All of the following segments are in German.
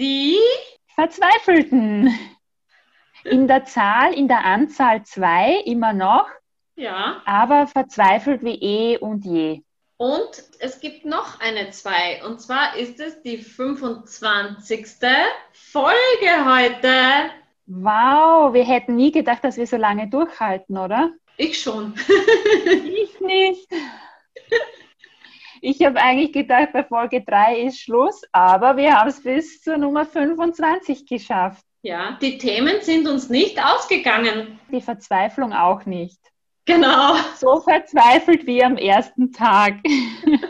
Die Verzweifelten. In der Zahl, in der Anzahl zwei immer noch, ja. aber verzweifelt wie eh und je. Und es gibt noch eine zwei. Und zwar ist es die 25. Folge heute. Wow, wir hätten nie gedacht, dass wir so lange durchhalten, oder? Ich schon. ich nicht. Ich habe eigentlich gedacht, bei Folge 3 ist Schluss, aber wir haben es bis zur Nummer 25 geschafft. Ja, die Themen sind uns nicht ausgegangen. Die Verzweiflung auch nicht. Genau. So verzweifelt wie am ersten Tag. Und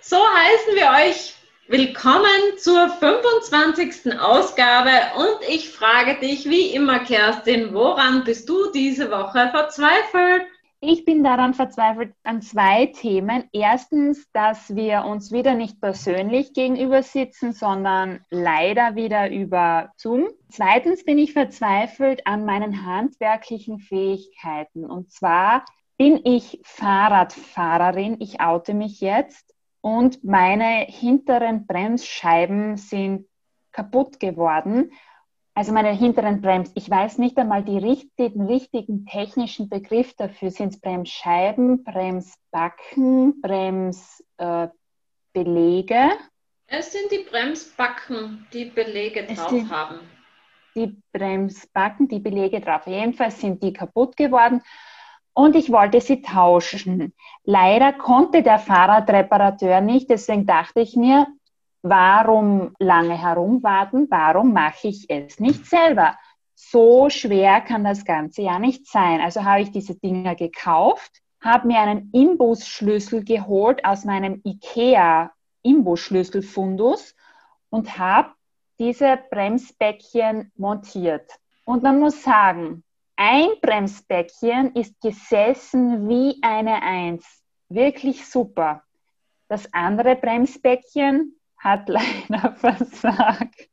so heißen wir euch willkommen zur 25. Ausgabe. Und ich frage dich wie immer, Kerstin, woran bist du diese Woche verzweifelt? Ich bin daran verzweifelt an zwei Themen. Erstens, dass wir uns wieder nicht persönlich gegenüber sitzen, sondern leider wieder über Zoom. Zweitens bin ich verzweifelt an meinen handwerklichen Fähigkeiten. Und zwar bin ich Fahrradfahrerin. Ich oute mich jetzt. Und meine hinteren Bremsscheiben sind kaputt geworden also meine hinteren Brems. Ich weiß nicht einmal die richtigen, richtigen technischen Begriff dafür. Sind es Bremsscheiben, Bremsbacken, Bremsbelege? Äh, es sind die Bremsbacken, die Belege drauf die, haben. Die Bremsbacken, die Belege drauf. Jedenfalls sind die kaputt geworden und ich wollte sie tauschen. Leider konnte der Fahrradreparateur nicht, deswegen dachte ich mir, Warum lange herumwarten? Warum mache ich es nicht selber? So schwer kann das Ganze ja nicht sein. Also habe ich diese Dinger gekauft, habe mir einen Imbusschlüssel geholt aus meinem IKEA Imbusschlüsselfundus und habe diese Bremsbäckchen montiert. Und man muss sagen, ein Bremsbäckchen ist gesessen wie eine Eins. Wirklich super. Das andere Bremsbäckchen hat leider versagt.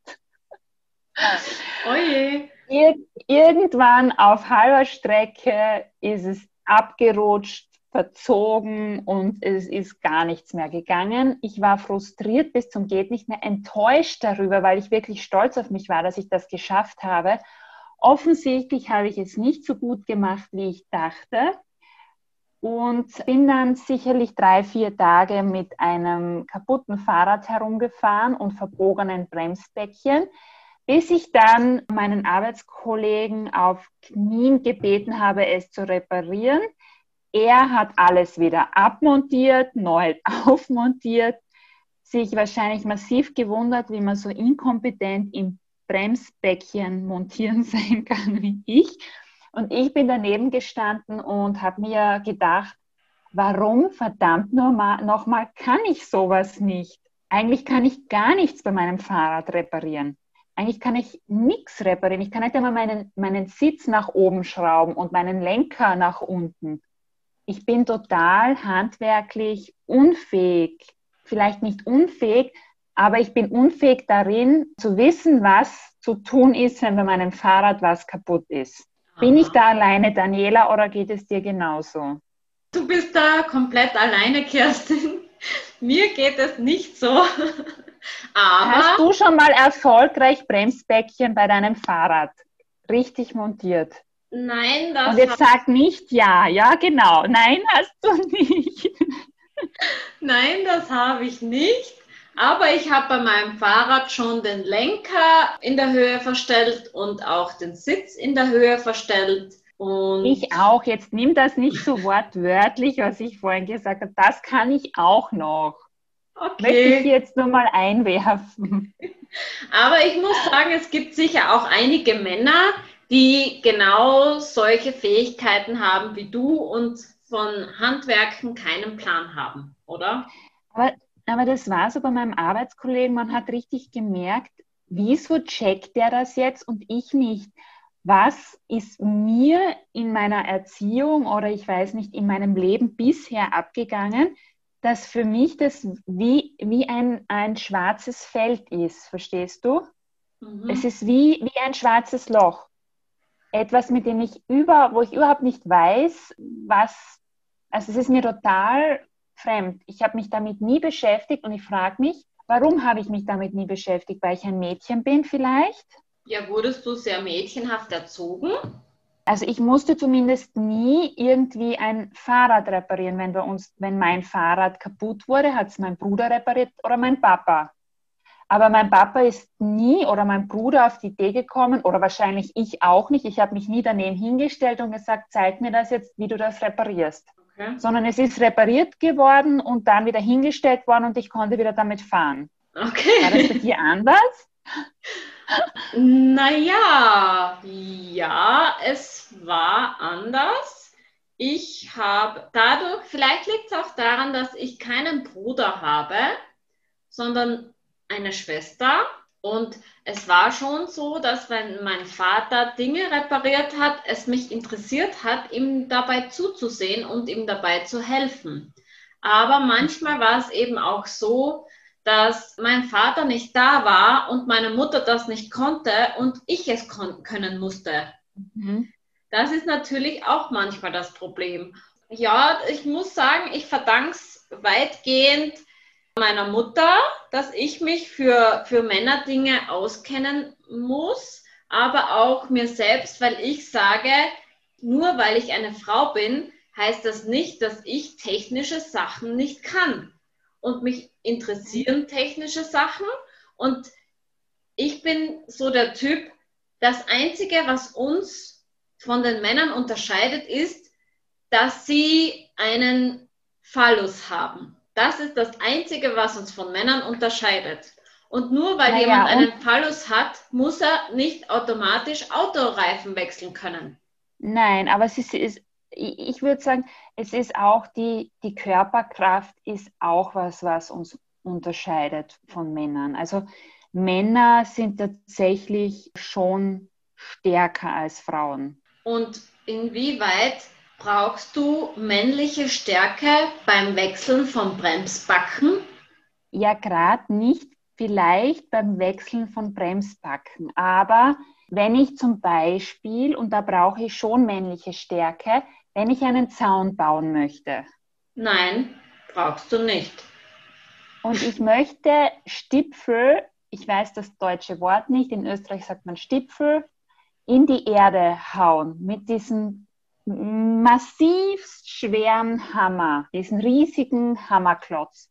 Oje. Ir irgendwann auf halber Strecke ist es abgerutscht, verzogen und es ist gar nichts mehr gegangen. Ich war frustriert bis zum geht nicht mehr, enttäuscht darüber, weil ich wirklich stolz auf mich war, dass ich das geschafft habe. Offensichtlich habe ich es nicht so gut gemacht, wie ich dachte und bin dann sicherlich drei, vier Tage mit einem kaputten Fahrrad herumgefahren und verbogenen Bremsbäckchen, bis ich dann meinen Arbeitskollegen auf Knien gebeten habe, es zu reparieren. Er hat alles wieder abmontiert, neu aufmontiert, sich wahrscheinlich massiv gewundert, wie man so inkompetent im Bremsbäckchen montieren sein kann wie ich und ich bin daneben gestanden und habe mir gedacht, warum verdammt nochmal kann ich sowas nicht? Eigentlich kann ich gar nichts bei meinem Fahrrad reparieren. Eigentlich kann ich nichts reparieren. Ich kann nicht einmal meinen, meinen Sitz nach oben schrauben und meinen Lenker nach unten. Ich bin total handwerklich unfähig. Vielleicht nicht unfähig, aber ich bin unfähig darin zu wissen, was zu tun ist, wenn bei meinem Fahrrad was kaputt ist. Bin ich da alleine, Daniela, oder geht es dir genauso? Du bist da komplett alleine, Kerstin. Mir geht es nicht so. Aber Hast du schon mal erfolgreich Bremsbäckchen bei deinem Fahrrad richtig montiert? Nein, das. Und jetzt sag nicht ja. Ja, genau. Nein, hast du nicht. Nein, das habe ich nicht. Aber ich habe bei meinem Fahrrad schon den Lenker in der Höhe verstellt und auch den Sitz in der Höhe verstellt. Und ich auch. Jetzt nimm das nicht so wortwörtlich, was ich vorhin gesagt habe. Das kann ich auch noch. Okay. Möchte ich jetzt nur mal einwerfen. Aber ich muss sagen, es gibt sicher auch einige Männer, die genau solche Fähigkeiten haben wie du und von Handwerken keinen Plan haben, oder? Aber aber das war so bei meinem Arbeitskollegen, man hat richtig gemerkt, wieso checkt der das jetzt und ich nicht? Was ist mir in meiner Erziehung oder ich weiß nicht, in meinem Leben bisher abgegangen, dass für mich das wie, wie ein, ein schwarzes Feld ist, verstehst du? Mhm. Es ist wie, wie ein schwarzes Loch. Etwas, mit dem ich über, wo ich überhaupt nicht weiß, was, also es ist mir total fremd. Ich habe mich damit nie beschäftigt und ich frage mich, Warum habe ich mich damit nie beschäftigt? Weil ich ein Mädchen bin vielleicht? Ja, wurdest du sehr mädchenhaft erzogen? Also ich musste zumindest nie irgendwie ein Fahrrad reparieren. Wenn bei uns, wenn mein Fahrrad kaputt wurde, hat es mein Bruder repariert oder mein Papa. Aber mein Papa ist nie oder mein Bruder auf die Idee gekommen oder wahrscheinlich ich auch nicht. Ich habe mich nie daneben hingestellt und gesagt, zeig mir das jetzt, wie du das reparierst. Okay. Sondern es ist repariert geworden und dann wieder hingestellt worden und ich konnte wieder damit fahren. Okay. War das bei dir anders? Naja, ja, es war anders. Ich habe dadurch, vielleicht liegt es auch daran, dass ich keinen Bruder habe, sondern eine Schwester. Und es war schon so, dass wenn mein Vater Dinge repariert hat, es mich interessiert hat, ihm dabei zuzusehen und ihm dabei zu helfen. Aber manchmal war es eben auch so, dass mein Vater nicht da war und meine Mutter das nicht konnte und ich es können musste. Mhm. Das ist natürlich auch manchmal das Problem. Ja, ich muss sagen, ich verdanke es weitgehend meiner Mutter, dass ich mich für, für Männerdinge auskennen muss, aber auch mir selbst, weil ich sage, nur weil ich eine Frau bin, heißt das nicht, dass ich technische Sachen nicht kann und mich interessieren technische Sachen. Und ich bin so der Typ, das Einzige, was uns von den Männern unterscheidet, ist, dass sie einen Phallus haben. Das ist das Einzige, was uns von Männern unterscheidet. Und nur weil naja, jemand einen Phallus hat, muss er nicht automatisch Autoreifen wechseln können. Nein, aber es ist, ist ich würde sagen, es ist auch die, die Körperkraft ist auch was, was uns unterscheidet von Männern. Also Männer sind tatsächlich schon stärker als Frauen. Und inwieweit brauchst du männliche Stärke beim Wechseln von Bremsbacken? Ja, gerade nicht vielleicht beim Wechseln von Bremsbacken, aber wenn ich zum Beispiel, und da brauche ich schon männliche Stärke, wenn ich einen Zaun bauen möchte. Nein, brauchst du nicht. Und ich möchte Stipfel, ich weiß das deutsche Wort nicht, in Österreich sagt man Stipfel, in die Erde hauen mit diesem massiv schweren Hammer, diesen riesigen Hammerklotz.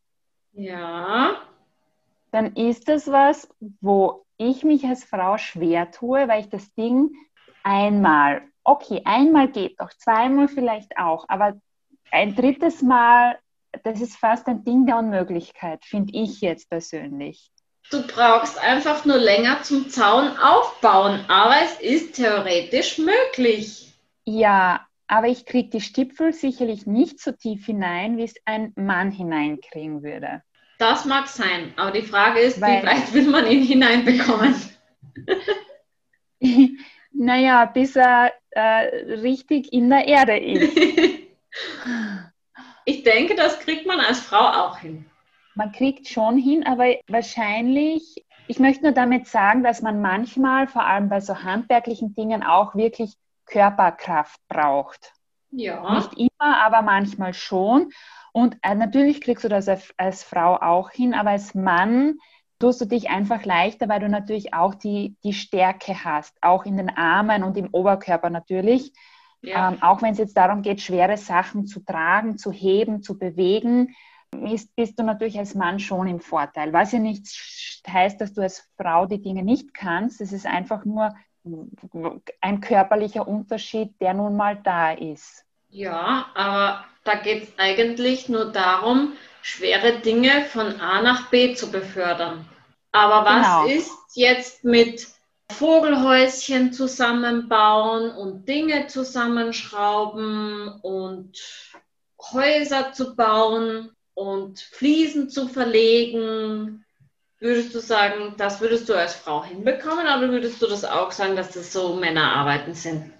Ja. Dann ist das was, wo ich mich als Frau schwer tue, weil ich das Ding einmal okay, einmal geht doch, zweimal vielleicht auch, aber ein drittes Mal, das ist fast ein Ding der Unmöglichkeit, finde ich jetzt persönlich. Du brauchst einfach nur länger zum Zaun aufbauen, aber es ist theoretisch möglich. Ja, aber ich kriege die Stipfel sicherlich nicht so tief hinein, wie es ein Mann hineinkriegen würde. Das mag sein, aber die Frage ist, Weil, wie weit will man ihn hineinbekommen? naja, bis er äh, richtig in der Erde ist. ich denke, das kriegt man als Frau auch hin. Man kriegt schon hin, aber wahrscheinlich, ich möchte nur damit sagen, dass man manchmal, vor allem bei so handwerklichen Dingen, auch wirklich Körperkraft braucht. Ja. Nicht immer, aber manchmal schon. Und äh, natürlich kriegst du das als, als Frau auch hin, aber als Mann tust du dich einfach leichter, weil du natürlich auch die, die Stärke hast, auch in den Armen und im Oberkörper natürlich. Ja. Ähm, auch wenn es jetzt darum geht, schwere Sachen zu tragen, zu heben, zu bewegen, ist, bist du natürlich als Mann schon im Vorteil. Was ja nicht heißt, dass du als Frau die Dinge nicht kannst. Es ist einfach nur ein körperlicher Unterschied, der nun mal da ist. Ja, aber da geht es eigentlich nur darum, schwere Dinge von A nach B zu befördern. Aber was genau. ist jetzt mit Vogelhäuschen zusammenbauen und Dinge zusammenschrauben und Häuser zu bauen und Fliesen zu verlegen? Würdest du sagen, das würdest du als Frau hinbekommen oder würdest du das auch sagen, dass das so Männerarbeiten sind?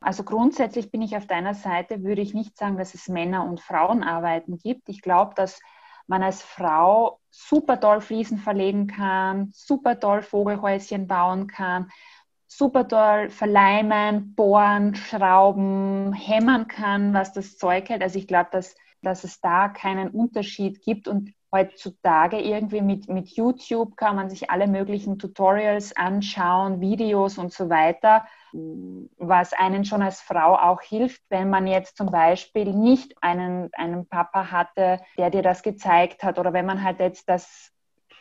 Also grundsätzlich bin ich auf deiner Seite, würde ich nicht sagen, dass es Männer- und Frauenarbeiten gibt. Ich glaube, dass man als Frau super toll Fliesen verlegen kann, super toll Vogelhäuschen bauen kann, super toll verleimen, bohren, schrauben, hämmern kann, was das Zeug hält. Also ich glaube, dass, dass es da keinen Unterschied gibt. Und heutzutage irgendwie mit, mit YouTube kann man sich alle möglichen Tutorials anschauen, Videos und so weiter, was einen schon als Frau auch hilft, wenn man jetzt zum Beispiel nicht einen, einen Papa hatte, der dir das gezeigt hat oder wenn man halt jetzt das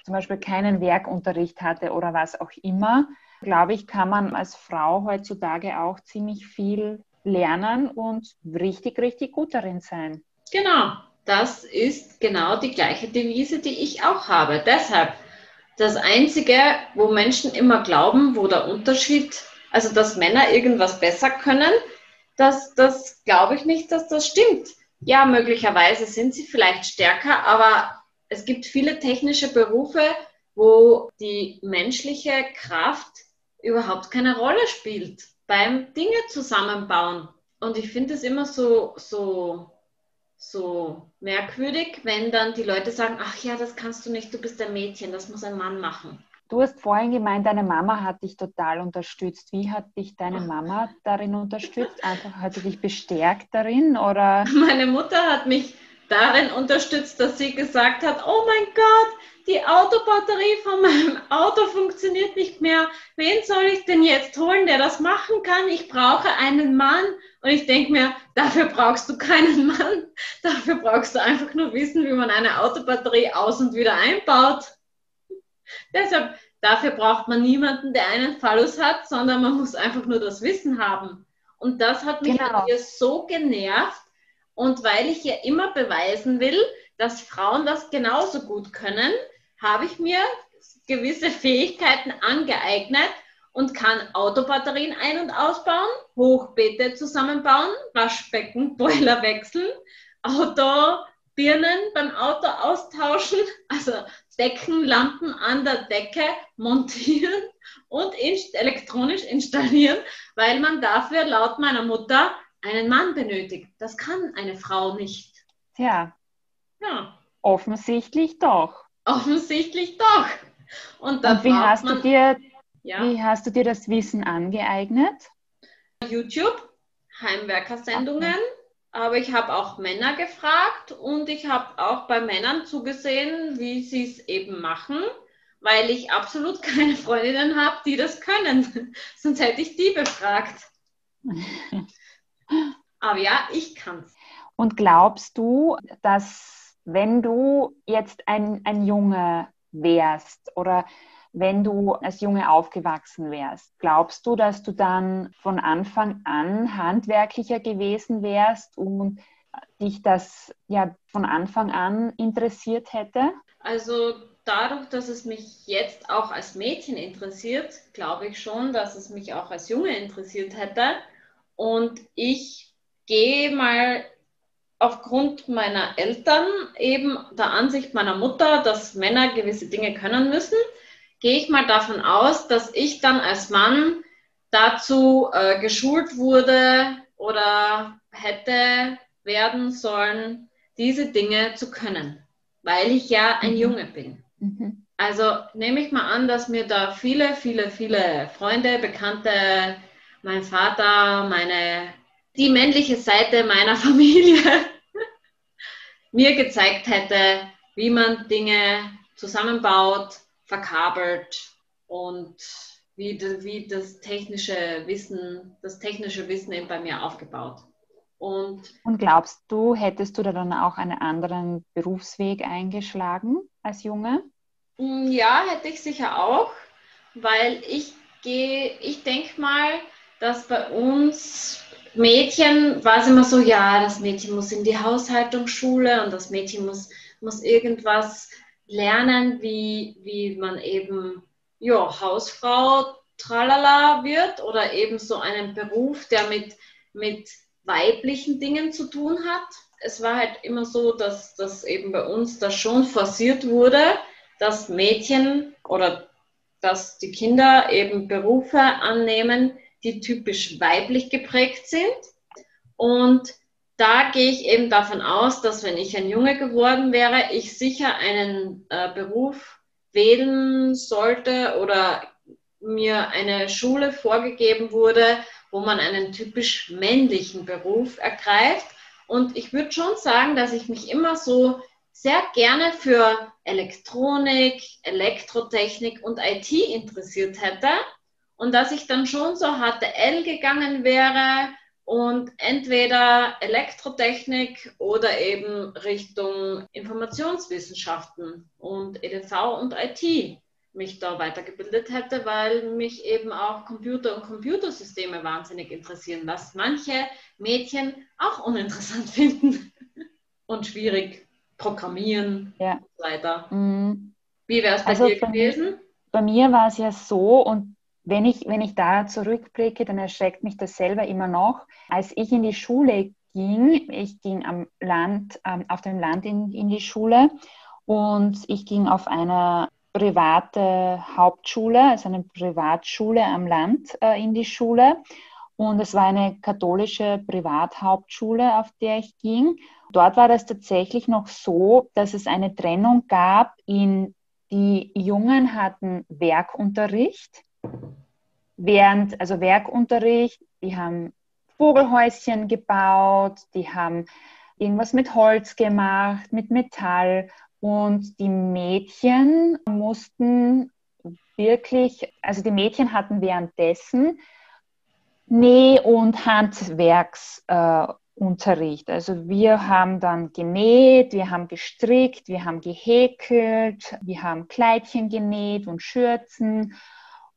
zum Beispiel keinen Werkunterricht hatte oder was auch immer, glaube ich, kann man als Frau heutzutage auch ziemlich viel lernen und richtig, richtig gut darin sein. Genau, das ist genau die gleiche Devise, die ich auch habe. Deshalb, das Einzige, wo Menschen immer glauben, wo der Unterschied, also dass Männer irgendwas besser können, das, das glaube ich nicht, dass das stimmt. Ja, möglicherweise sind sie vielleicht stärker, aber es gibt viele technische Berufe, wo die menschliche Kraft überhaupt keine Rolle spielt beim Dinge zusammenbauen. Und ich finde es immer so, so, so merkwürdig, wenn dann die Leute sagen, ach ja, das kannst du nicht, du bist ein Mädchen, das muss ein Mann machen. Du hast vorhin gemeint, deine Mama hat dich total unterstützt. Wie hat dich deine Mama darin unterstützt? Einfach hat sie dich bestärkt darin oder? Meine Mutter hat mich darin unterstützt, dass sie gesagt hat, oh mein Gott, die Autobatterie von meinem Auto funktioniert nicht mehr. Wen soll ich denn jetzt holen, der das machen kann? Ich brauche einen Mann. Und ich denke mir, dafür brauchst du keinen Mann. Dafür brauchst du einfach nur wissen, wie man eine Autobatterie aus und wieder einbaut. Deshalb, dafür braucht man niemanden, der einen Fallus hat, sondern man muss einfach nur das Wissen haben. Und das hat mich genau. an ihr so genervt, und weil ich ja immer beweisen will, dass Frauen das genauso gut können, habe ich mir gewisse Fähigkeiten angeeignet und kann Autobatterien ein- und ausbauen, Hochbeete zusammenbauen, Waschbecken, Boiler wechseln, Autobirnen beim Auto austauschen, also Deckenlampen an der Decke montieren und elektronisch installieren, weil man dafür laut meiner Mutter einen Mann benötigt. Das kann eine Frau nicht. Ja. Ja. Offensichtlich doch. Offensichtlich doch. Und, Und wie, hast man, du dir, ja. wie hast du dir das Wissen angeeignet? YouTube, Heimwerkersendungen, okay. aber ich habe auch Männer gefragt und ich habe auch bei Männern zugesehen, wie sie es eben machen, weil ich absolut keine Freundinnen habe, die das können. Sonst hätte ich die befragt. Aber ja, ich kann es. Und glaubst du, dass wenn du jetzt ein, ein Junge wärst oder wenn du als Junge aufgewachsen wärst, glaubst du, dass du dann von Anfang an handwerklicher gewesen wärst und dich das ja von Anfang an interessiert hätte? Also dadurch, dass es mich jetzt auch als Mädchen interessiert, glaube ich schon, dass es mich auch als Junge interessiert hätte. Und ich gehe mal aufgrund meiner Eltern, eben der Ansicht meiner Mutter, dass Männer gewisse Dinge können müssen, gehe ich mal davon aus, dass ich dann als Mann dazu äh, geschult wurde oder hätte werden sollen, diese Dinge zu können, weil ich ja ein mhm. Junge bin. Mhm. Also nehme ich mal an, dass mir da viele, viele, viele Freunde, Bekannte, mein Vater, meine, die männliche Seite meiner Familie mir gezeigt hätte, wie man Dinge zusammenbaut, verkabelt und wie, wie das technische Wissen, das technische Wissen eben bei mir aufgebaut. Und, und glaubst du, hättest du da dann auch einen anderen Berufsweg eingeschlagen als Junge? Mm, ja, hätte ich sicher auch, weil ich gehe, ich denke mal, dass bei uns Mädchen war es immer so, ja, das Mädchen muss in die Haushaltungsschule und das Mädchen muss, muss irgendwas lernen, wie, wie man eben ja, Hausfrau tralala wird oder eben so einen Beruf, der mit, mit weiblichen Dingen zu tun hat. Es war halt immer so, dass, dass eben bei uns das schon forciert wurde, dass Mädchen oder dass die Kinder eben Berufe annehmen, die typisch weiblich geprägt sind. Und da gehe ich eben davon aus, dass wenn ich ein Junge geworden wäre, ich sicher einen äh, Beruf wählen sollte oder mir eine Schule vorgegeben wurde, wo man einen typisch männlichen Beruf ergreift. Und ich würde schon sagen, dass ich mich immer so sehr gerne für Elektronik, Elektrotechnik und IT interessiert hätte und dass ich dann schon so HTL gegangen wäre und entweder Elektrotechnik oder eben Richtung Informationswissenschaften und EDV und IT mich da weitergebildet hätte, weil mich eben auch Computer und Computersysteme wahnsinnig interessieren, was manche Mädchen auch uninteressant finden und schwierig programmieren ja. und so weiter. Mhm. Wie wäre es bei also dir gewesen? Bei mir war es ja so und wenn ich, wenn ich da zurückblicke, dann erschreckt mich das selber immer noch. Als ich in die Schule ging, ich ging am Land, ähm, auf dem Land in, in die Schule und ich ging auf eine private Hauptschule, also eine Privatschule am Land äh, in die Schule. Und es war eine katholische Privathauptschule, auf der ich ging. Dort war das tatsächlich noch so, dass es eine Trennung gab in die Jungen hatten Werkunterricht, während, also Werkunterricht, die haben Vogelhäuschen gebaut, die haben irgendwas mit Holz gemacht, mit Metall und die Mädchen mussten wirklich, also die Mädchen hatten währenddessen Näh- und Handwerksunterricht. Äh, also wir haben dann genäht, wir haben gestrickt, wir haben gehäkelt, wir haben Kleidchen genäht und Schürzen.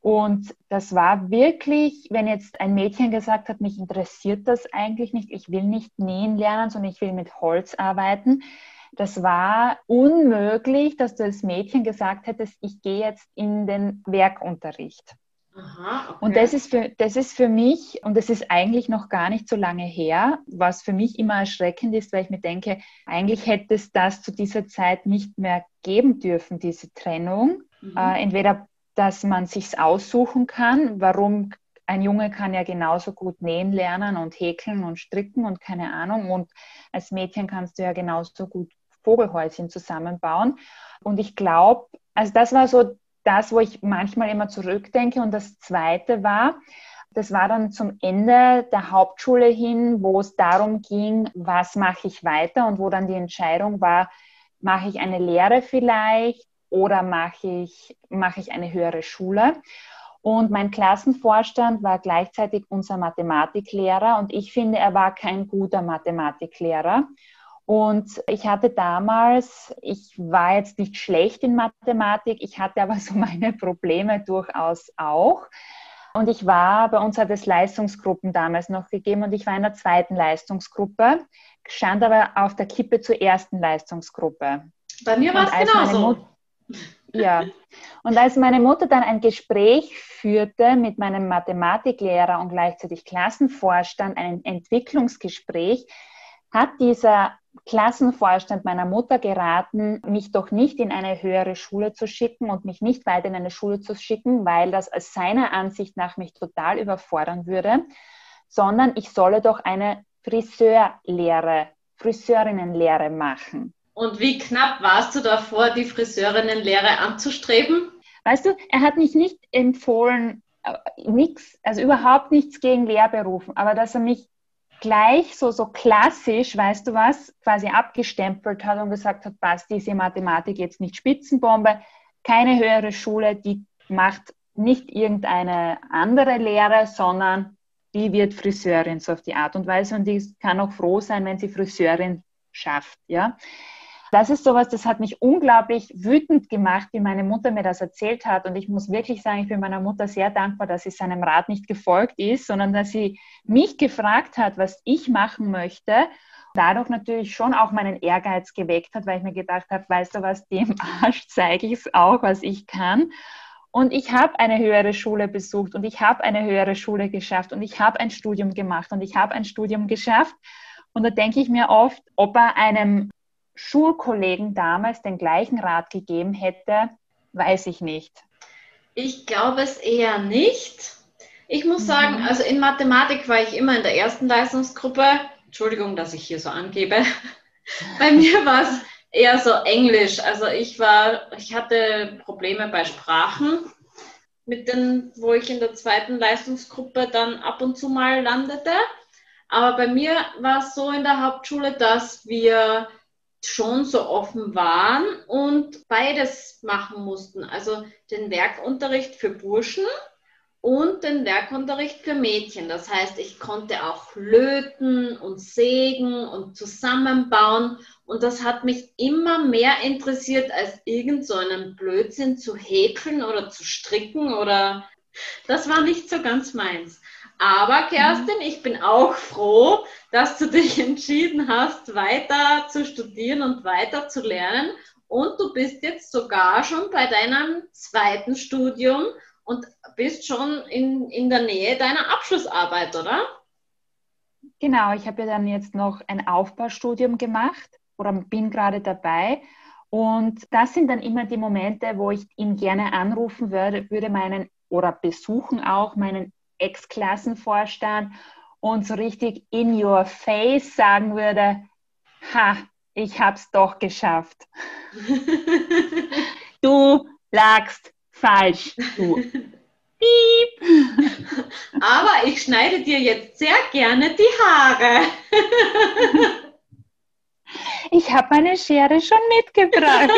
Und das war wirklich, wenn jetzt ein Mädchen gesagt hat, mich interessiert das eigentlich nicht, ich will nicht nähen lernen, sondern ich will mit Holz arbeiten, das war unmöglich, dass du als Mädchen gesagt hättest, ich gehe jetzt in den Werkunterricht. Aha, okay. Und das ist, für, das ist für mich, und das ist eigentlich noch gar nicht so lange her, was für mich immer erschreckend ist, weil ich mir denke, eigentlich hätte es das zu dieser Zeit nicht mehr geben dürfen, diese Trennung. Mhm. Äh, entweder, dass man sich aussuchen kann, warum ein Junge kann ja genauso gut nähen lernen und häkeln und stricken und keine Ahnung. Und als Mädchen kannst du ja genauso gut Vogelhäuschen zusammenbauen. Und ich glaube, also das war so das, wo ich manchmal immer zurückdenke. Und das Zweite war, das war dann zum Ende der Hauptschule hin, wo es darum ging, was mache ich weiter und wo dann die Entscheidung war, mache ich eine Lehre vielleicht oder mache ich, mache ich eine höhere Schule. Und mein Klassenvorstand war gleichzeitig unser Mathematiklehrer und ich finde, er war kein guter Mathematiklehrer. Und ich hatte damals, ich war jetzt nicht schlecht in Mathematik, ich hatte aber so meine Probleme durchaus auch. Und ich war, bei uns hat es Leistungsgruppen damals noch gegeben und ich war in der zweiten Leistungsgruppe, stand aber auf der Kippe zur ersten Leistungsgruppe. Bei mir war es genauso. Ja, und als meine Mutter dann ein Gespräch führte mit meinem Mathematiklehrer und gleichzeitig Klassenvorstand, ein Entwicklungsgespräch, hat dieser Klassenvorstand meiner Mutter geraten, mich doch nicht in eine höhere Schule zu schicken und mich nicht weiter in eine Schule zu schicken, weil das aus seiner Ansicht nach mich total überfordern würde, sondern ich solle doch eine Friseurlehre, Friseurinnenlehre machen. Und wie knapp warst du davor, die Friseurinnenlehre anzustreben? Weißt du, er hat mich nicht empfohlen, äh, nichts, also überhaupt nichts gegen Lehrberufen, aber dass er mich gleich so, so klassisch, weißt du was, quasi abgestempelt hat und gesagt hat, passt diese Mathematik jetzt nicht Spitzenbombe, keine höhere Schule, die macht nicht irgendeine andere Lehre, sondern die wird Friseurin, so auf die Art und Weise. Und die kann auch froh sein, wenn sie Friseurin schafft, ja das ist sowas, das hat mich unglaublich wütend gemacht, wie meine Mutter mir das erzählt hat. Und ich muss wirklich sagen, ich bin meiner Mutter sehr dankbar, dass sie seinem Rat nicht gefolgt ist, sondern dass sie mich gefragt hat, was ich machen möchte. Dadurch natürlich schon auch meinen Ehrgeiz geweckt hat, weil ich mir gedacht habe, weißt du was, dem Arsch zeige ich es auch, was ich kann. Und ich habe eine höhere Schule besucht und ich habe eine höhere Schule geschafft und ich habe ein Studium gemacht und ich habe ein Studium geschafft. Und da denke ich mir oft, ob er einem Schulkollegen damals den gleichen Rat gegeben hätte, weiß ich nicht. Ich glaube es eher nicht. Ich muss mhm. sagen, also in Mathematik war ich immer in der ersten Leistungsgruppe. Entschuldigung, dass ich hier so angebe. Bei mir war es eher so Englisch. Also ich war, ich hatte Probleme bei Sprachen, mit den, wo ich in der zweiten Leistungsgruppe dann ab und zu mal landete. Aber bei mir war es so in der Hauptschule, dass wir schon so offen waren und beides machen mussten. Also den Werkunterricht für Burschen und den Werkunterricht für Mädchen. Das heißt, ich konnte auch löten und sägen und zusammenbauen. Und das hat mich immer mehr interessiert, als irgend so einen Blödsinn zu häkeln oder zu stricken oder das war nicht so ganz meins. Aber Kerstin, ich bin auch froh, dass du dich entschieden hast, weiter zu studieren und weiter zu lernen. Und du bist jetzt sogar schon bei deinem zweiten Studium und bist schon in, in der Nähe deiner Abschlussarbeit, oder? Genau, ich habe ja dann jetzt noch ein Aufbaustudium gemacht oder bin gerade dabei. Und das sind dann immer die Momente, wo ich ihn gerne anrufen würde, würde meinen oder besuchen auch meinen Ex-Klassenvorstand und so richtig in your face sagen würde, ha, ich hab's doch geschafft. du lagst falsch, du. Piep. Aber ich schneide dir jetzt sehr gerne die Haare. ich habe meine Schere schon mitgebracht.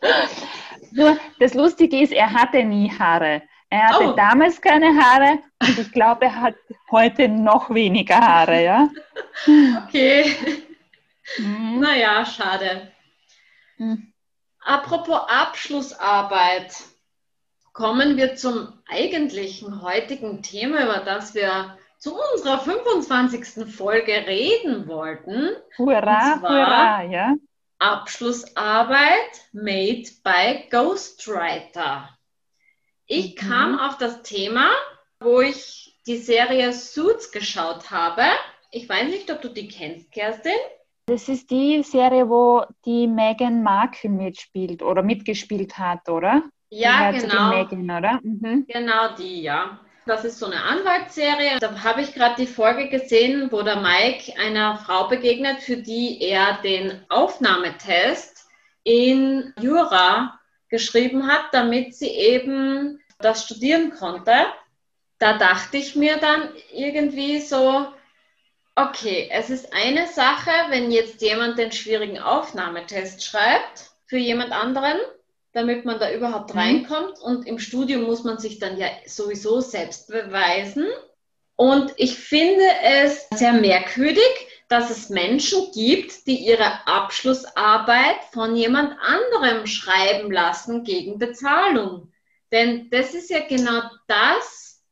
Nur das Lustige ist, er hatte nie Haare. Er hatte oh. damals keine Haare und ich glaube, er hat heute noch weniger Haare, ja? Okay. Mhm. Naja, schade. Mhm. Apropos Abschlussarbeit, kommen wir zum eigentlichen heutigen Thema, über das wir zu unserer 25. Folge reden wollten. Hurra, hurra, ja. Abschlussarbeit made by Ghostwriter. Ich mhm. kam auf das Thema, wo ich die Serie Suits geschaut habe. Ich weiß nicht, ob du die kennst, Kerstin. Das ist die Serie, wo die Meghan Markle mitspielt oder mitgespielt hat, oder? Ja, genau. Meghan, oder? Mhm. Genau die, ja. Das ist so eine Anwaltsserie. Da habe ich gerade die Folge gesehen, wo der Mike einer Frau begegnet, für die er den Aufnahmetest in Jura geschrieben hat, damit sie eben das studieren konnte. Da dachte ich mir dann irgendwie so, okay, es ist eine Sache, wenn jetzt jemand den schwierigen Aufnahmetest schreibt für jemand anderen, damit man da überhaupt mhm. reinkommt. Und im Studium muss man sich dann ja sowieso selbst beweisen. Und ich finde es sehr merkwürdig, dass es Menschen gibt, die ihre Abschlussarbeit von jemand anderem schreiben lassen gegen Bezahlung. Denn das ist ja genau das,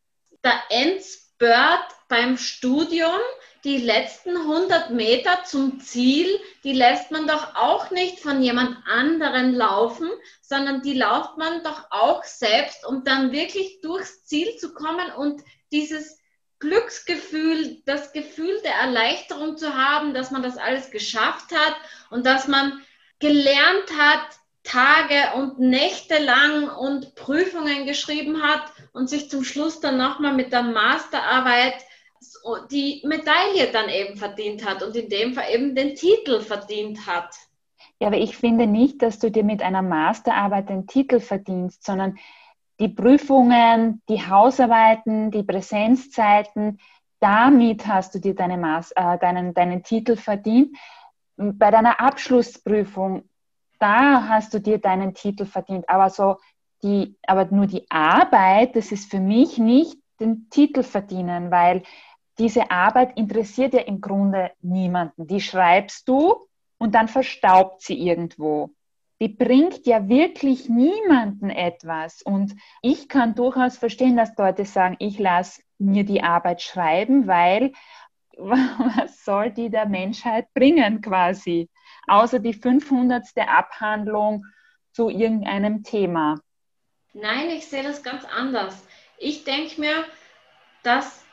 der Endspurt beim Studium, die letzten 100 Meter zum Ziel, die lässt man doch auch nicht von jemand anderen laufen, sondern die lauft man doch auch selbst, um dann wirklich durchs Ziel zu kommen und dieses Glücksgefühl, das Gefühl der Erleichterung zu haben, dass man das alles geschafft hat und dass man gelernt hat, Tage und Nächte lang und Prüfungen geschrieben hat und sich zum Schluss dann nochmal mit der Masterarbeit die Medaille dann eben verdient hat und in dem Fall eben den Titel verdient hat. Ja, aber ich finde nicht, dass du dir mit einer Masterarbeit den Titel verdienst, sondern die Prüfungen, die Hausarbeiten, die Präsenzzeiten, damit hast du dir deine Maß, äh, deinen, deinen Titel verdient. Bei deiner Abschlussprüfung, da hast du dir deinen Titel verdient. Aber so die, aber nur die Arbeit, das ist für mich nicht den Titel verdienen, weil diese Arbeit interessiert ja im Grunde niemanden. Die schreibst du und dann verstaubt sie irgendwo die bringt ja wirklich niemanden etwas. Und ich kann durchaus verstehen, dass Leute sagen, ich lasse mir die Arbeit schreiben, weil was soll die der Menschheit bringen quasi? Außer die 500. Abhandlung zu irgendeinem Thema. Nein, ich sehe das ganz anders. Ich denke mir, dass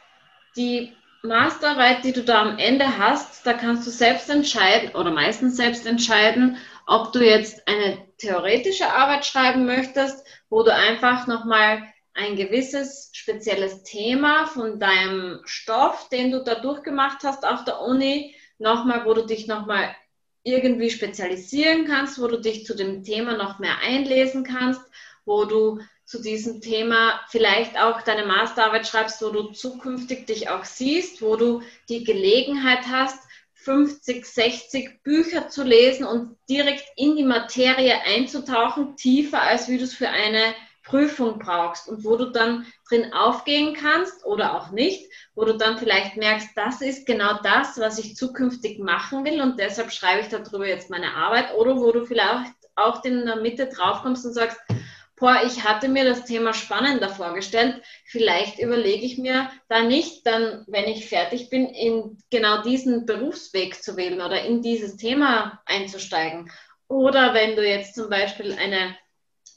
die Masterarbeit, die du da am Ende hast, da kannst du selbst entscheiden oder meistens selbst entscheiden, ob du jetzt eine theoretische Arbeit schreiben möchtest, wo du einfach nochmal ein gewisses spezielles Thema von deinem Stoff, den du da durchgemacht hast auf der Uni, nochmal, wo du dich nochmal irgendwie spezialisieren kannst, wo du dich zu dem Thema noch mehr einlesen kannst, wo du zu diesem Thema vielleicht auch deine Masterarbeit schreibst, wo du zukünftig dich auch siehst, wo du die Gelegenheit hast, 50, 60 Bücher zu lesen und direkt in die Materie einzutauchen, tiefer als wie du es für eine Prüfung brauchst und wo du dann drin aufgehen kannst oder auch nicht, wo du dann vielleicht merkst, das ist genau das, was ich zukünftig machen will und deshalb schreibe ich darüber jetzt meine Arbeit oder wo du vielleicht auch in der Mitte draufkommst und sagst, boah, ich hatte mir das Thema spannender vorgestellt, vielleicht überlege ich mir da nicht dann, wenn ich fertig bin, in genau diesen Berufsweg zu wählen oder in dieses Thema einzusteigen. Oder wenn du jetzt zum Beispiel eine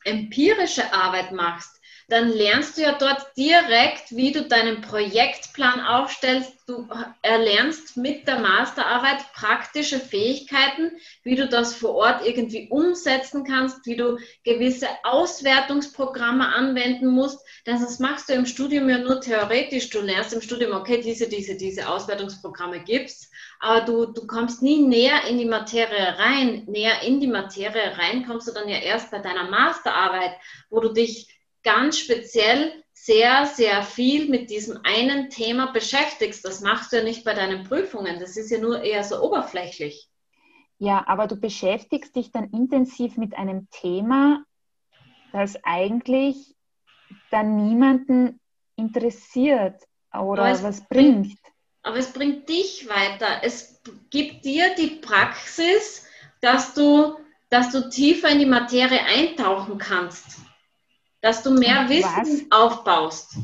empirische Arbeit machst, dann lernst du ja dort direkt, wie du deinen Projektplan aufstellst. Du erlernst mit der Masterarbeit praktische Fähigkeiten, wie du das vor Ort irgendwie umsetzen kannst, wie du gewisse Auswertungsprogramme anwenden musst. Das machst du im Studium ja nur theoretisch. Du lernst im Studium, okay, diese, diese, diese Auswertungsprogramme gibt's, aber du, du kommst nie näher in die Materie rein. Näher in die Materie rein kommst du dann ja erst bei deiner Masterarbeit, wo du dich ganz speziell sehr, sehr viel mit diesem einen Thema beschäftigst. Das machst du ja nicht bei deinen Prüfungen. Das ist ja nur eher so oberflächlich. Ja, aber du beschäftigst dich dann intensiv mit einem Thema, das eigentlich dann niemanden interessiert oder was bringt. bringt. Aber es bringt dich weiter. Es gibt dir die Praxis, dass du, dass du tiefer in die Materie eintauchen kannst dass du mehr und Wissen was, aufbaust.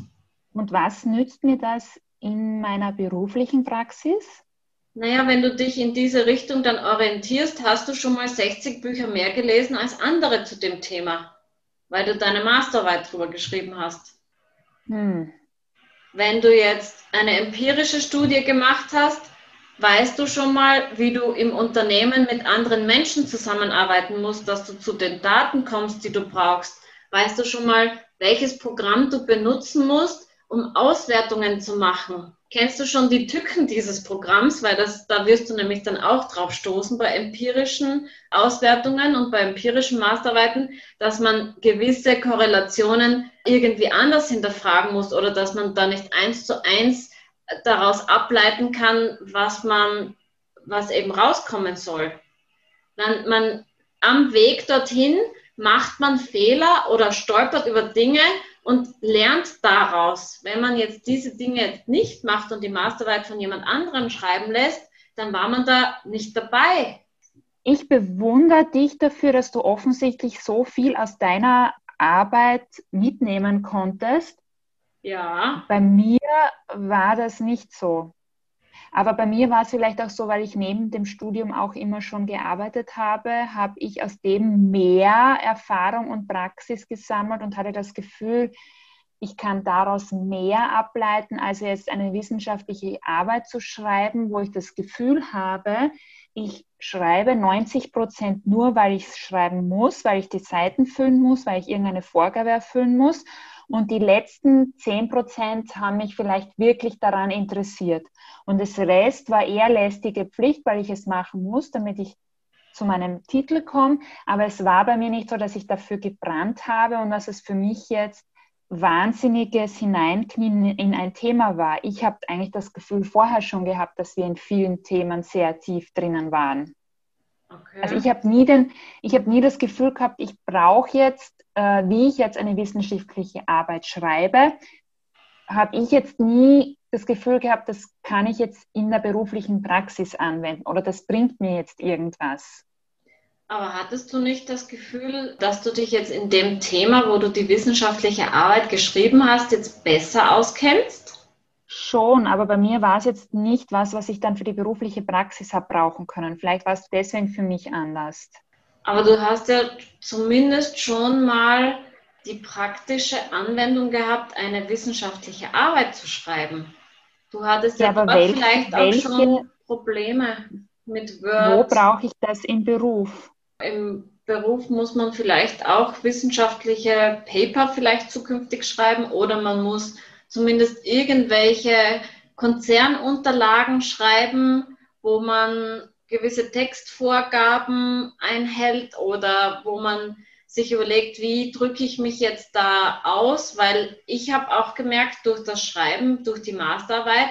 Und was nützt mir das in meiner beruflichen Praxis? Naja, wenn du dich in diese Richtung dann orientierst, hast du schon mal 60 Bücher mehr gelesen als andere zu dem Thema, weil du deine Masterarbeit drüber geschrieben hast. Hm. Wenn du jetzt eine empirische Studie gemacht hast, weißt du schon mal, wie du im Unternehmen mit anderen Menschen zusammenarbeiten musst, dass du zu den Daten kommst, die du brauchst weißt du schon mal, welches Programm du benutzen musst, um Auswertungen zu machen. Kennst du schon die Tücken dieses Programms? Weil das, da wirst du nämlich dann auch drauf stoßen bei empirischen Auswertungen und bei empirischen Masterarbeiten, dass man gewisse Korrelationen irgendwie anders hinterfragen muss oder dass man da nicht eins zu eins daraus ableiten kann, was man, was eben rauskommen soll. Dann man am Weg dorthin macht man Fehler oder stolpert über Dinge und lernt daraus. Wenn man jetzt diese Dinge jetzt nicht macht und die Masterarbeit von jemand anderem schreiben lässt, dann war man da nicht dabei. Ich bewundere dich dafür, dass du offensichtlich so viel aus deiner Arbeit mitnehmen konntest. Ja. Bei mir war das nicht so. Aber bei mir war es vielleicht auch so, weil ich neben dem Studium auch immer schon gearbeitet habe, habe ich aus dem mehr Erfahrung und Praxis gesammelt und hatte das Gefühl, ich kann daraus mehr ableiten, als jetzt eine wissenschaftliche Arbeit zu schreiben, wo ich das Gefühl habe, ich schreibe 90 Prozent nur, weil ich es schreiben muss, weil ich die Seiten füllen muss, weil ich irgendeine Vorgabe erfüllen muss. Und die letzten 10 Prozent haben mich vielleicht wirklich daran interessiert. Und das Rest war eher lästige Pflicht, weil ich es machen muss, damit ich zu meinem Titel komme. Aber es war bei mir nicht so, dass ich dafür gebrannt habe und dass es für mich jetzt wahnsinniges Hineinknien in ein Thema war. Ich habe eigentlich das Gefühl vorher schon gehabt, dass wir in vielen Themen sehr tief drinnen waren. Okay. Also ich habe nie, hab nie das Gefühl gehabt, ich brauche jetzt, äh, wie ich jetzt eine wissenschaftliche Arbeit schreibe, habe ich jetzt nie das Gefühl gehabt, das kann ich jetzt in der beruflichen Praxis anwenden oder das bringt mir jetzt irgendwas. Aber hattest du nicht das Gefühl, dass du dich jetzt in dem Thema, wo du die wissenschaftliche Arbeit geschrieben hast, jetzt besser auskennst? Schon, aber bei mir war es jetzt nicht was, was ich dann für die berufliche Praxis habe brauchen können. Vielleicht war es deswegen für mich anders. Aber du hast ja zumindest schon mal die praktische Anwendung gehabt, eine wissenschaftliche Arbeit zu schreiben. Du hattest ja, ja aber welche, vielleicht auch welche, schon Probleme mit Word. Wo brauche ich das im Beruf? Im Beruf muss man vielleicht auch wissenschaftliche Paper vielleicht zukünftig schreiben oder man muss zumindest irgendwelche Konzernunterlagen schreiben, wo man gewisse Textvorgaben einhält oder wo man sich überlegt, wie drücke ich mich jetzt da aus, weil ich habe auch gemerkt durch das Schreiben, durch die Masterarbeit,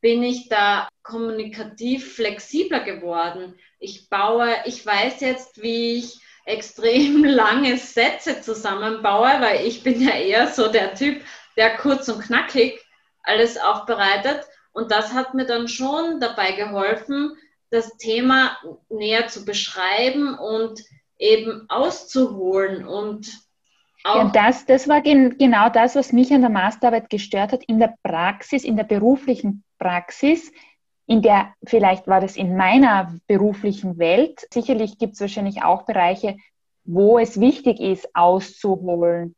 bin ich da kommunikativ flexibler geworden. Ich baue, ich weiß jetzt, wie ich extrem lange Sätze zusammenbaue, weil ich bin ja eher so der Typ, der kurz und knackig alles aufbereitet. Und das hat mir dann schon dabei geholfen, das Thema näher zu beschreiben und eben auszuholen und ja, das, das war gen genau das, was mich an der Masterarbeit gestört hat, in der Praxis, in der beruflichen Praxis, in der, vielleicht war das in meiner beruflichen Welt, sicherlich gibt es wahrscheinlich auch Bereiche, wo es wichtig ist, auszuholen,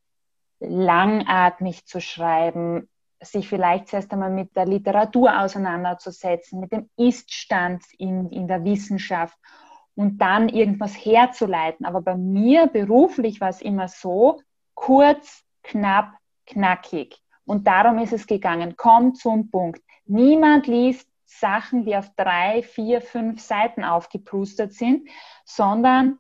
langatmig zu schreiben, sich vielleicht zuerst einmal mit der Literatur auseinanderzusetzen, mit dem Iststand in, in der Wissenschaft und dann irgendwas herzuleiten. Aber bei mir beruflich war es immer so, kurz, knapp, knackig. Und darum ist es gegangen. Komm zum Punkt. Niemand liest Sachen, die auf drei, vier, fünf Seiten aufgeplustert sind, sondern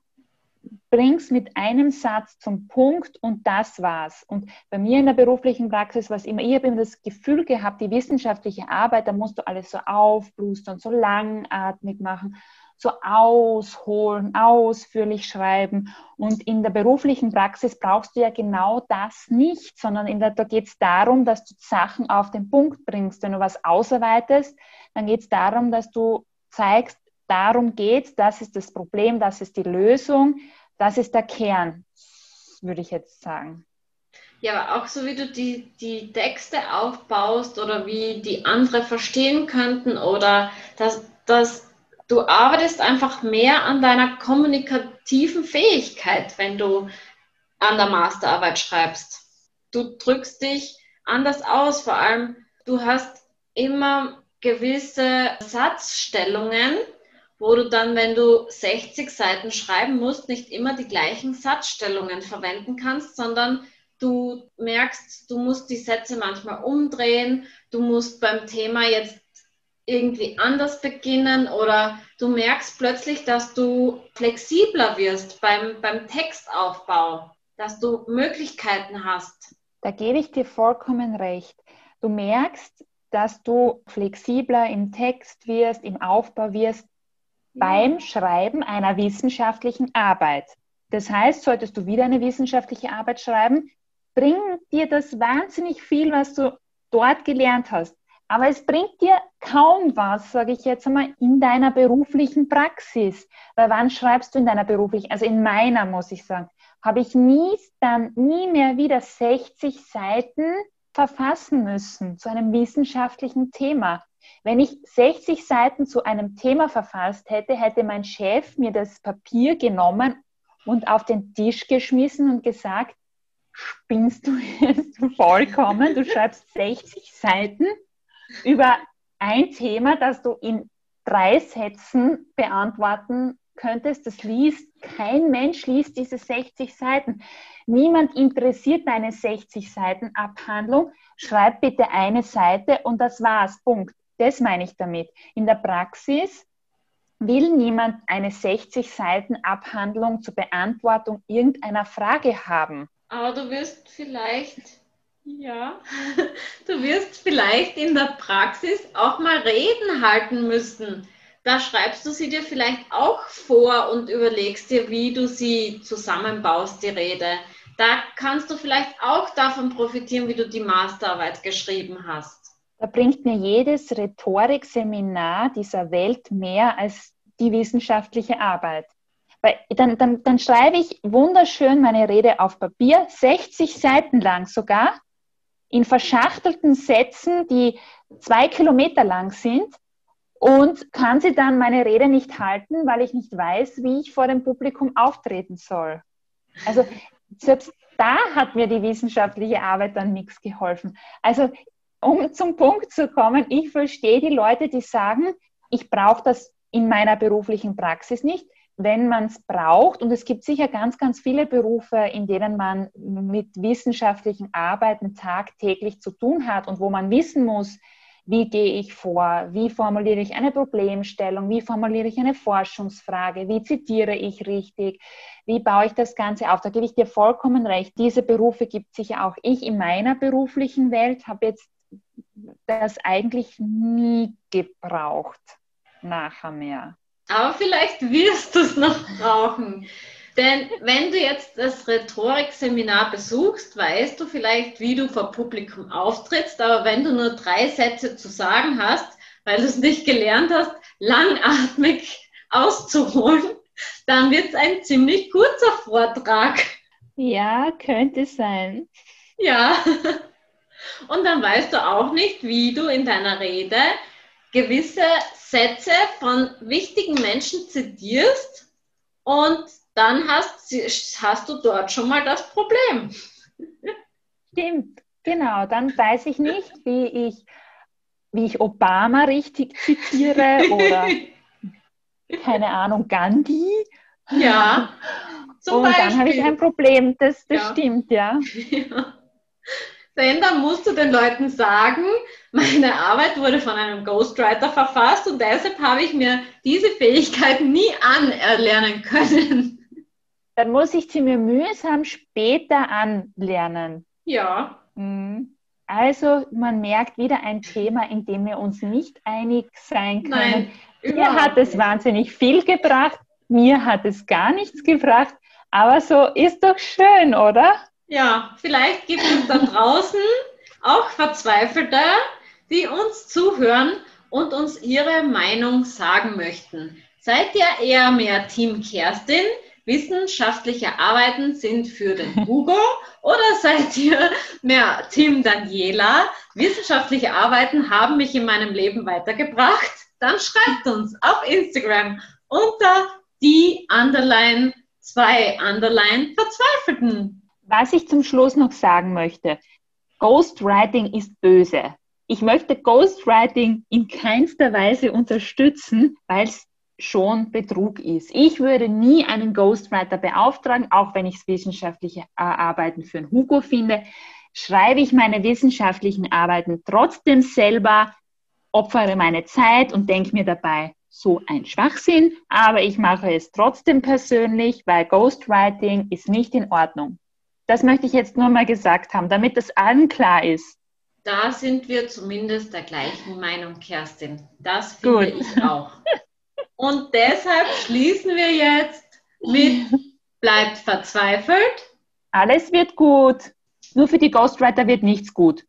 bring's mit einem Satz zum Punkt und das war's. Und bei mir in der beruflichen Praxis war es immer, ich habe immer das Gefühl gehabt, die wissenschaftliche Arbeit, da musst du alles so aufplustern, so langatmig machen so ausholen, ausführlich schreiben. Und in der beruflichen Praxis brauchst du ja genau das nicht, sondern in der, da geht es darum, dass du Sachen auf den Punkt bringst. Wenn du was ausarbeitest, dann geht es darum, dass du zeigst, darum geht das ist das Problem, das ist die Lösung, das ist der Kern, würde ich jetzt sagen. Ja, aber auch so wie du die, die Texte aufbaust oder wie die andere verstehen könnten oder dass, dass du arbeitest einfach mehr an deiner kommunikativen Fähigkeit, wenn du an der Masterarbeit schreibst. Du drückst dich anders aus, vor allem du hast immer gewisse Satzstellungen, wo du dann, wenn du 60 Seiten schreiben musst, nicht immer die gleichen Satzstellungen verwenden kannst, sondern du merkst, du musst die Sätze manchmal umdrehen, du musst beim Thema jetzt irgendwie anders beginnen oder du merkst plötzlich, dass du flexibler wirst beim, beim Textaufbau, dass du Möglichkeiten hast. Da gebe ich dir vollkommen recht. Du merkst, dass du flexibler im Text wirst, im Aufbau wirst. Beim Schreiben einer wissenschaftlichen Arbeit. Das heißt, solltest du wieder eine wissenschaftliche Arbeit schreiben, bringt dir das wahnsinnig viel, was du dort gelernt hast. Aber es bringt dir kaum was, sage ich jetzt einmal, in deiner beruflichen Praxis. Weil wann schreibst du in deiner beruflichen, also in meiner muss ich sagen, habe ich nie dann nie mehr wieder 60 Seiten verfassen müssen zu einem wissenschaftlichen Thema. Wenn ich 60 Seiten zu einem Thema verfasst hätte, hätte mein Chef mir das Papier genommen und auf den Tisch geschmissen und gesagt, spinnst du jetzt vollkommen? Du schreibst 60 Seiten über ein Thema, das du in drei Sätzen beantworten könntest. Das liest kein Mensch liest diese 60 Seiten. Niemand interessiert deine 60 Seiten Abhandlung. Schreib bitte eine Seite und das war's. Punkt. Das meine ich damit. In der Praxis will niemand eine 60 Seiten Abhandlung zur Beantwortung irgendeiner Frage haben. Aber du wirst vielleicht ja, du wirst vielleicht in der Praxis auch mal Reden halten müssen. Da schreibst du sie dir vielleicht auch vor und überlegst dir, wie du sie zusammenbaust, die Rede. Da kannst du vielleicht auch davon profitieren, wie du die Masterarbeit geschrieben hast. Da bringt mir jedes Rhetorikseminar dieser Welt mehr als die wissenschaftliche Arbeit. Weil dann, dann, dann schreibe ich wunderschön meine Rede auf Papier, 60 Seiten lang sogar, in verschachtelten Sätzen, die zwei Kilometer lang sind und kann sie dann meine Rede nicht halten, weil ich nicht weiß, wie ich vor dem Publikum auftreten soll. Also selbst da hat mir die wissenschaftliche Arbeit dann nichts geholfen. Also um zum Punkt zu kommen, ich verstehe die Leute, die sagen, ich brauche das in meiner beruflichen Praxis nicht wenn man es braucht. Und es gibt sicher ganz, ganz viele Berufe, in denen man mit wissenschaftlichen Arbeiten tagtäglich zu tun hat und wo man wissen muss, wie gehe ich vor, wie formuliere ich eine Problemstellung, wie formuliere ich eine Forschungsfrage, wie zitiere ich richtig, wie baue ich das Ganze auf. Da gebe ich dir vollkommen recht. Diese Berufe gibt sicher auch ich in meiner beruflichen Welt, habe jetzt das eigentlich nie gebraucht nachher mehr. Aber vielleicht wirst du es noch brauchen. Denn wenn du jetzt das Rhetorikseminar besuchst, weißt du vielleicht, wie du vor Publikum auftrittst. Aber wenn du nur drei Sätze zu sagen hast, weil du es nicht gelernt hast, langatmig auszuholen, dann wird es ein ziemlich kurzer Vortrag. Ja, könnte sein. Ja. Und dann weißt du auch nicht, wie du in deiner Rede gewisse Sätze von wichtigen Menschen zitierst und dann hast, hast du dort schon mal das Problem. Stimmt, genau. Dann weiß ich nicht, wie ich, wie ich Obama richtig zitiere oder keine Ahnung, Gandhi. Ja. und Beispiel. dann habe ich ein Problem. Das, das ja. stimmt, ja. ja. Denn dann musst du den Leuten sagen, meine Arbeit wurde von einem Ghostwriter verfasst und deshalb habe ich mir diese Fähigkeiten nie anerlernen können. Dann muss ich sie mir mühsam später anlernen. Ja. Mhm. Also man merkt wieder ein Thema, in dem wir uns nicht einig sein können. Nein, mir hat es wahnsinnig viel gebracht, mir hat es gar nichts gebracht, aber so ist doch schön, oder? Ja, vielleicht gibt es da draußen auch Verzweifelte, die uns zuhören und uns ihre Meinung sagen möchten. Seid ihr eher mehr Team Kerstin? Wissenschaftliche Arbeiten sind für den Hugo oder seid ihr mehr Team Daniela? Wissenschaftliche Arbeiten haben mich in meinem Leben weitergebracht? Dann schreibt uns auf Instagram unter die Underline zwei Underline Verzweifelten. Was ich zum Schluss noch sagen möchte, Ghostwriting ist böse. Ich möchte Ghostwriting in keinster Weise unterstützen, weil es schon Betrug ist. Ich würde nie einen Ghostwriter beauftragen, auch wenn ich wissenschaftliche Arbeiten für einen Hugo finde, schreibe ich meine wissenschaftlichen Arbeiten trotzdem selber, opfere meine Zeit und denke mir dabei, so ein Schwachsinn, aber ich mache es trotzdem persönlich, weil Ghostwriting ist nicht in Ordnung. Das möchte ich jetzt nur mal gesagt haben, damit es allen klar ist. Da sind wir zumindest der gleichen Meinung, Kerstin. Das finde Gut. ich auch. Und deshalb schließen wir jetzt mit bleibt verzweifelt. Alles wird gut. Nur für die Ghostwriter wird nichts gut.